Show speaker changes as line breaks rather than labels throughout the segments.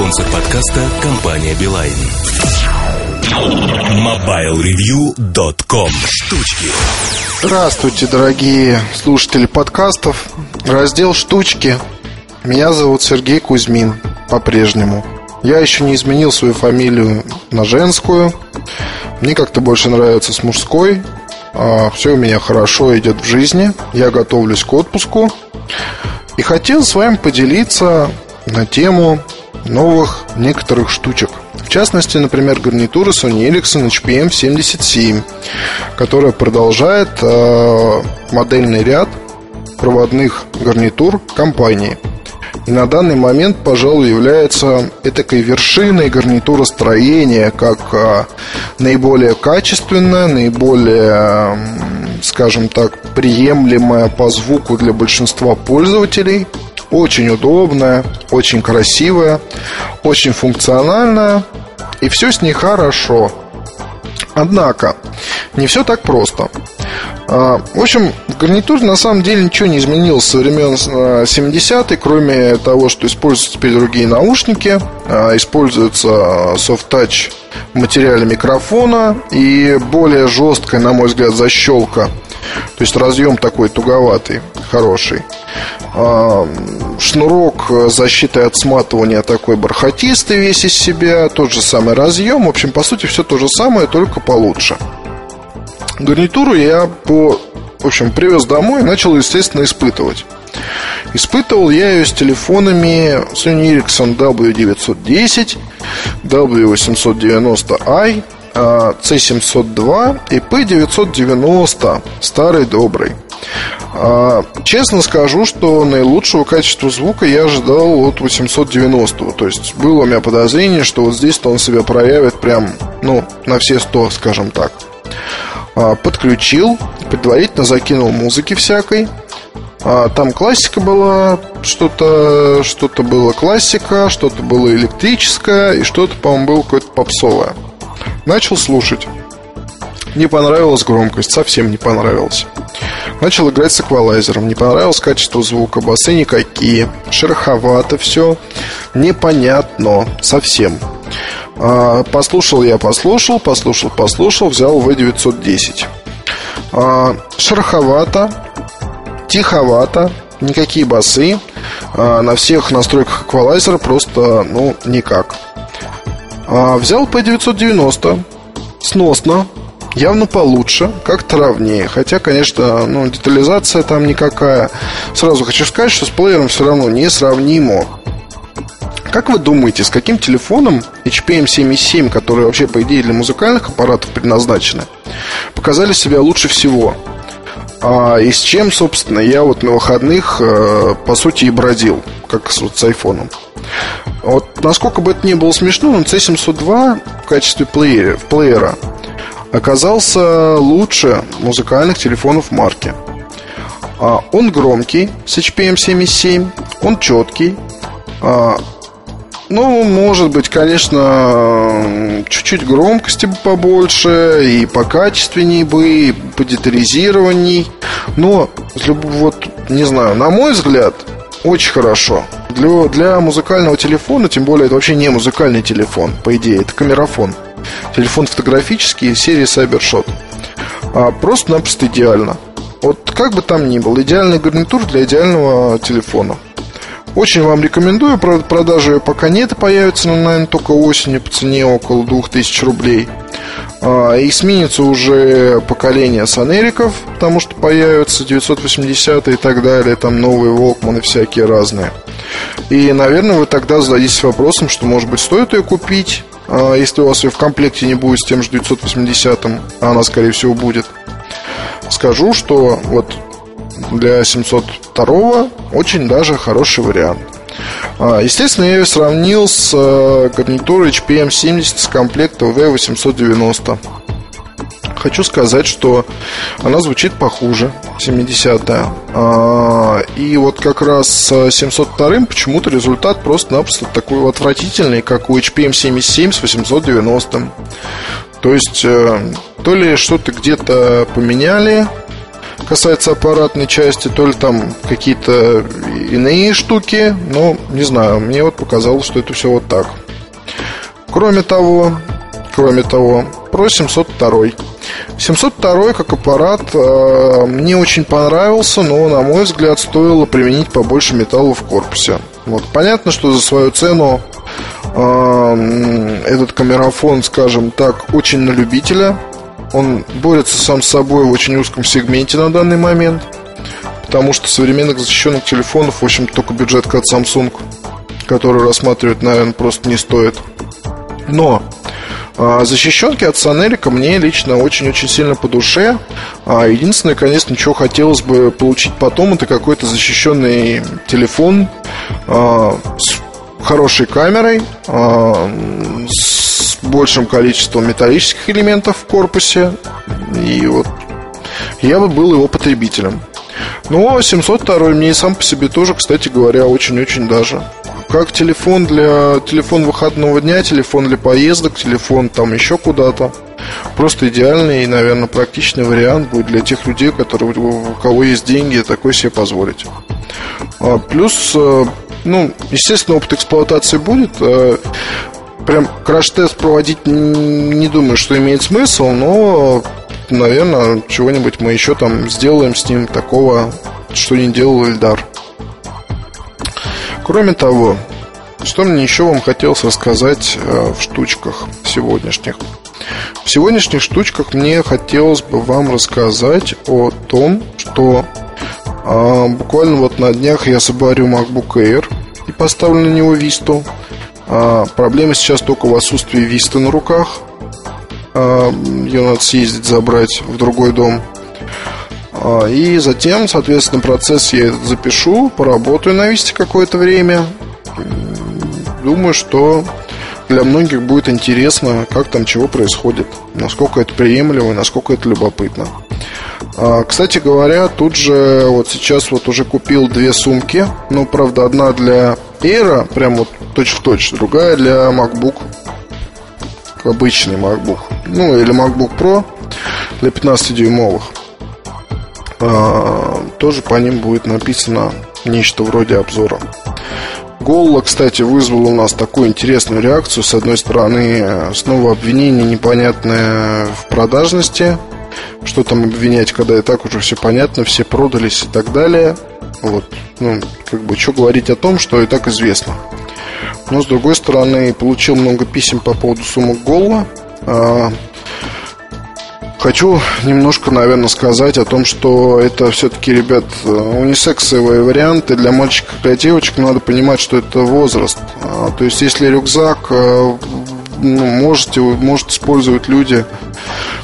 Спонсор подкаста – компания «Билайн». MobileReview.com Штучки
Здравствуйте, дорогие слушатели подкастов. Раздел «Штучки». Меня зовут Сергей Кузьмин по-прежнему. Я еще не изменил свою фамилию на женскую. Мне как-то больше нравится с мужской. А, все у меня хорошо идет в жизни. Я готовлюсь к отпуску. И хотел с вами поделиться на тему новых некоторых штучек. В частности, например, гарнитура Sony Ericsson HPM77, которая продолжает э, модельный ряд проводных гарнитур компании. И на данный момент, пожалуй, является этакой вершиной гарнитуростроения, как э, наиболее качественная, наиболее, э, скажем так, приемлемая по звуку для большинства пользователей – очень удобная, очень красивая, очень функциональная. И все с ней хорошо. Однако, не все так просто. А, в общем, в гарнитуре на самом деле ничего не изменилось со времен 70-х, кроме того, что используются теперь другие наушники, а, используется soft touch материале микрофона и более жесткая, на мой взгляд, защелка. То есть разъем такой туговатый, хороший. А, шнурок защиты от сматывания такой бархатистый весь из себя, тот же самый разъем. В общем, по сути, все то же самое, только получше. Гарнитуру я по, в общем, привез домой и начал, естественно, испытывать. Испытывал я ее с телефонами Sony Ericsson W910, W890i, C702 и P990, старый добрый. А, честно скажу, что наилучшего качества звука я ожидал от 890. То есть было у меня подозрение, что вот здесь-то он себя проявит прям, ну, на все 100, скажем так. А, подключил, предварительно закинул музыки всякой. А, там классика была, что-то что было классика, что-то было электрическое, и что-то, по-моему, было какое-то попсовое. Начал слушать. Не понравилась громкость, совсем не понравилась. Начал играть с эквалайзером, не понравилось качество звука, басы никакие, шероховато все, непонятно, совсем. А, послушал я, послушал, послушал, послушал, взял V910. А, шероховато, тиховато, никакие басы, а, на всех настройках эквалайзера просто, ну, никак. А, взял P990, сносно, явно получше, как-то ровнее. Хотя, конечно, ну, детализация там никакая. Сразу хочу сказать, что с плеером все равно несравнимо. Как вы думаете, с каким телефоном HPM 7.7, которые вообще, по идее, для музыкальных аппаратов предназначены, показали себя лучше всего? А, и с чем, собственно, я вот на выходных, э, по сути, и бродил, как с, вот, с айфоном. Вот насколько бы это ни было смешно, но C702 в качестве плеера, плеера оказался лучше музыкальных телефонов марки. А, он громкий с HPM 77, он четкий. А, ну, может быть, конечно, чуть-чуть громкости побольше, и покачественнее бы, и подетализированней. Но, вот, не знаю, на мой взгляд, очень хорошо. Для, для музыкального телефона, тем более это вообще не музыкальный телефон, по идее, это камерафон. Телефон фотографический серии Cybershot. А, просто-напросто идеально. Вот как бы там ни был, идеальный гарнитур для идеального телефона. Очень вам рекомендую, правда, продажи пока нет, появится, но, наверное, только осенью по цене около 2000 рублей. А, и сменится уже поколение санериков, потому что появятся 980 и так далее, там новые Волкманы всякие разные. И, наверное, вы тогда зададитесь вопросом, что, может быть, стоит ее купить, если у вас ее в комплекте не будет с тем же 980, а она, скорее всего, будет. Скажу, что вот для 702 очень даже хороший вариант. А, естественно, я ее сравнил с э, гарнитурой HPM70 с комплекта V890. Хочу сказать, что она звучит похуже, 70-я. А, и вот как раз с 702 почему-то результат просто-напросто такой отвратительный, как у HPM77 с 890. То есть, э, то ли что-то где-то поменяли, касается аппаратной части, то ли там какие-то иные штуки, но не знаю, мне вот показалось, что это все вот так. Кроме того, кроме того, про 702. 702 как аппарат э, мне очень понравился, но, на мой взгляд, стоило применить побольше металла в корпусе. Вот. Понятно, что за свою цену э, этот камерафон, скажем так, очень на любителя. Он борется сам с собой в очень узком сегменте на данный момент. Потому что современных защищенных телефонов, в общем, только бюджетка от Samsung, который рассматривать, наверное, просто не стоит. Но защищенки от Санелика мне лично очень-очень сильно по душе. А, единственное, конечно, чего хотелось бы получить потом, это какой-то защищенный телефон а, с хорошей камерой, с большим количеством металлических элементов в корпусе. И вот я бы был его потребителем. Но 702 мне и сам по себе тоже, кстати говоря, очень-очень даже как телефон для телефон выходного дня, телефон для поездок, телефон там еще куда-то. Просто идеальный и, наверное, практичный вариант будет для тех людей, которые, у кого есть деньги, такой себе позволить. А, плюс, э, ну, естественно, опыт эксплуатации будет. Э, прям краш-тест проводить не думаю, что имеет смысл, но, наверное, чего-нибудь мы еще там сделаем с ним такого, что не делал Эльдар. Кроме того, что мне еще вам хотелось рассказать э, в штучках сегодняшних? В сегодняшних штучках мне хотелось бы вам рассказать о том, что а, буквально вот на днях я собарю MacBook Air и поставлю на него Висту. А, проблема сейчас только в отсутствии Висты на руках. А, ее надо съездить забрать в другой дом. А, и затем, соответственно, процесс я запишу, поработаю на Висте какое-то время. Думаю, что для многих будет интересно, как там чего происходит, насколько это приемлемо, насколько это любопытно. А, кстати говоря, тут же вот сейчас вот уже купил две сумки, ну, правда, одна для Air, прям вот точь-в-точь, другая для MacBook, обычный MacBook, ну, или MacBook Pro для 15-дюймовых. А, тоже по ним будет написано нечто вроде обзора. Голла, кстати, вызвал у нас такую интересную реакцию. С одной стороны, снова обвинение непонятное в продажности. Что там обвинять, когда и так уже все понятно, все продались и так далее. Вот, ну, как бы, что говорить о том, что и так известно. Но, с другой стороны, получил много писем по поводу сумок Голла. Хочу немножко, наверное, сказать о том, что это все-таки, ребят, унисексовые варианты. Для мальчиков и для девочек надо понимать, что это возраст. А, то есть, если рюкзак э, ну, можете, может использовать люди,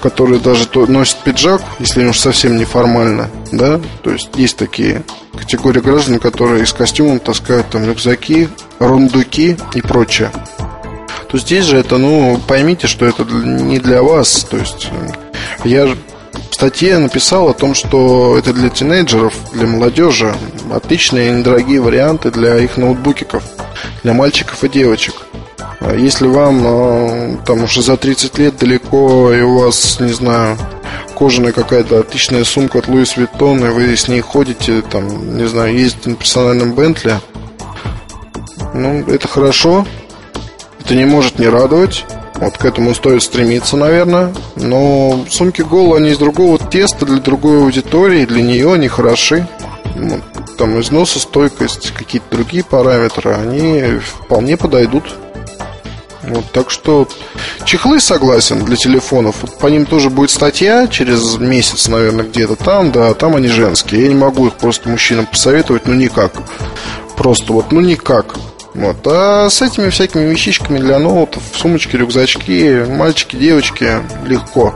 которые даже носят пиджак, если уж совсем неформально, да, то есть есть такие категории граждан, которые из костюмом таскают там рюкзаки, рундуки и прочее то здесь же это, ну, поймите, что это не для вас. То есть я в статье написал о том, что это для тинейджеров, для молодежи отличные недорогие варианты для их ноутбукиков, для мальчиков и девочек. А если вам а, там уже за 30 лет далеко, и у вас, не знаю, кожаная какая-то отличная сумка от Louis Vuitton, и вы с ней ходите, там, не знаю, ездите на персональном Бентли, ну, это хорошо, это не может не радовать. Вот к этому стоит стремиться, наверное. Но сумки Golla, они из другого теста, для другой аудитории, для нее они хороши. Ну, там износостойкость, какие-то другие параметры, они вполне подойдут. Вот, так что чехлы согласен для телефонов. Вот по ним тоже будет статья через месяц, наверное, где-то там, да, там они женские. Я не могу их просто мужчинам посоветовать, ну никак. Просто вот, ну никак. Вот. А с этими всякими вещичками для ноутов, сумочки, рюкзачки, мальчики, девочки, легко.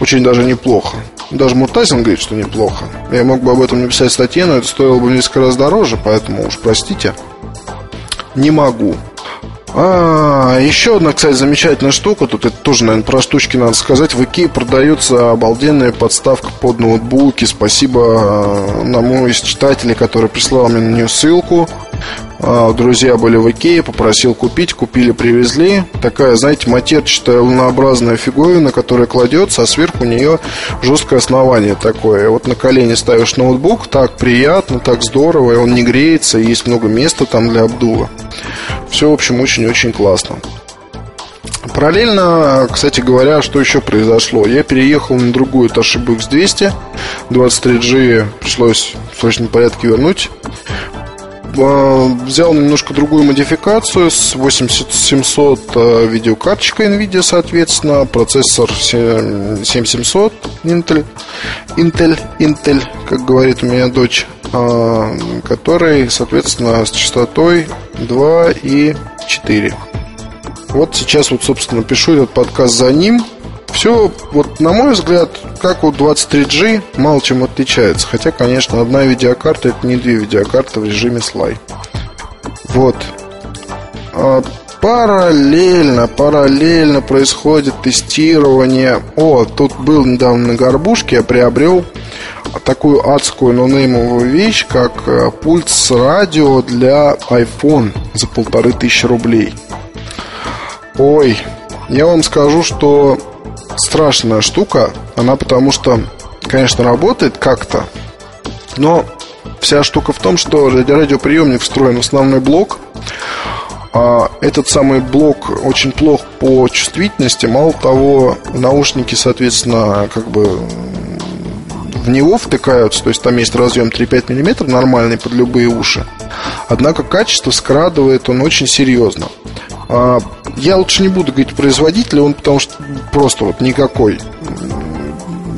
Очень даже неплохо. Даже Муртазин говорит, что неплохо. Я мог бы об этом написать статье, но это стоило бы несколько раз дороже, поэтому уж простите. Не могу. А, еще одна, кстати, замечательная штука. Тут это тоже, наверное, про штучки надо сказать. В Икее продается обалденная подставка под ноутбуки. Спасибо э, одному из читателей, который прислал мне на нее ссылку. А, друзья были в Икее, попросил купить, купили, привезли. Такая, знаете, матерчатая лунообразная фиговина, которая кладется, а сверху у нее жесткое основание такое. Вот на колени ставишь ноутбук, так приятно, так здорово, и он не греется, и есть много места там для обдува. Все, в общем, очень-очень классно. Параллельно, кстати говоря, что еще произошло? Я переехал на другую Toshiba X200 23G пришлось в срочном порядке вернуть взял немножко другую модификацию с 8700 а, видеокарточкой NVIDIA, соответственно, процессор 7700 Intel, Intel, Intel, как говорит у меня дочь, а, который, соответственно, с частотой 2 и 4. Вот сейчас вот, собственно, пишу этот подкаст за ним. Все, вот на мой взгляд, как у 23G, мало чем отличается. Хотя, конечно, одна видеокарта это не две видеокарты в режиме слай. Вот. А параллельно, параллельно происходит тестирование. О, тут был недавно на горбушке, я приобрел такую адскую нонеймовую вещь, как э, пульт с радио для iPhone за полторы тысячи рублей. Ой, я вам скажу, что страшная штука. Она потому что, конечно, работает как-то, но вся штука в том, что радиоприемник встроен в основной блок. А этот самый блок очень плох по чувствительности. Мало того, наушники, соответственно, как бы в него втыкаются, то есть там есть разъем 3-5 мм нормальный под любые уши. Однако качество скрадывает он очень серьезно. А, я лучше не буду говорить производителя, он потому что просто вот никакой.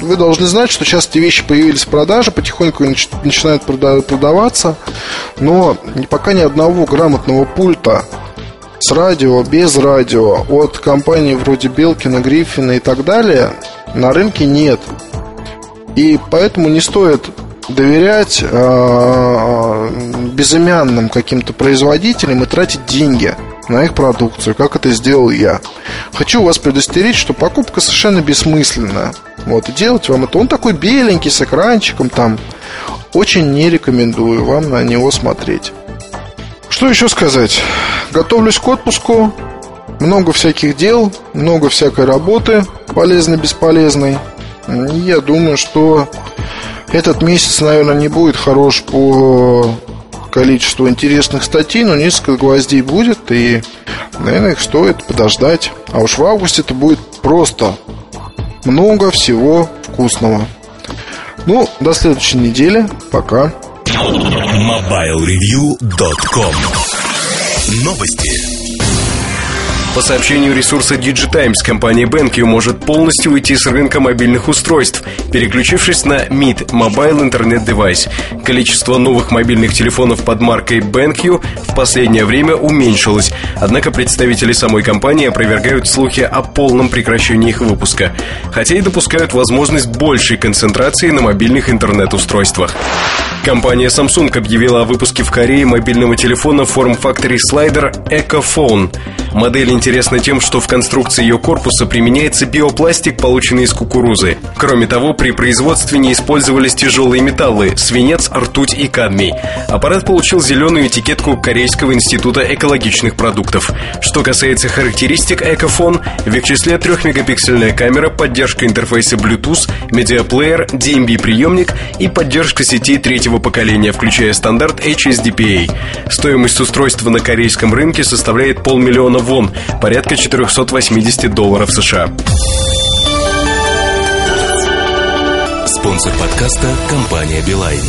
Вы должны знать, что сейчас эти вещи появились в продаже, потихоньку начинают продаваться, но пока ни одного грамотного пульта с радио, без радио, от компаний вроде Белкина, Гриффина и так далее на рынке нет. И поэтому не стоит доверять э, безымянным каким-то производителям и тратить деньги на их продукцию, как это сделал я. Хочу вас предостеречь, что покупка совершенно бессмысленная. Вот, и делать вам это. Он такой беленький, с экранчиком там. Очень не рекомендую вам на него смотреть. Что еще сказать? Готовлюсь к отпуску. Много всяких дел, много всякой работы, полезной, бесполезной. Я думаю, что этот месяц, наверное, не будет хорош по количеству интересных статей, но несколько гвоздей будет, и, наверное, их стоит подождать. А уж в августе это будет просто много всего вкусного. Ну, до следующей недели. Пока.
MobileReview.com Новости.
По сообщению ресурса Digitimes, компания BenQ может полностью уйти с рынка мобильных устройств, переключившись на MID – Mobile Internet Device. Количество новых мобильных телефонов под маркой BenQ в последнее время уменьшилось, однако представители самой компании опровергают слухи о полном прекращении их выпуска, хотя и допускают возможность большей концентрации на мобильных интернет-устройствах. Компания Samsung объявила о выпуске в Корее мобильного телефона Factory Slider EcoPhone. Модель интересна тем, что в конструкции ее корпуса применяется биопластик, полученный из кукурузы. Кроме того, при производстве не использовались тяжелые металлы – свинец, ртуть и кадмий. Аппарат получил зеленую этикетку Корейского института экологичных продуктов. Что касается характеристик Ecophone, в их числе 3-мегапиксельная камера, поддержка интерфейса Bluetooth, медиаплеер, DMB-приемник и поддержка сетей третьего поколения, включая стандарт HSDPA. Стоимость устройства на корейском рынке составляет полмиллиона вон, порядка 480 долларов США.
Спонсор подкаста – компания «Билайн».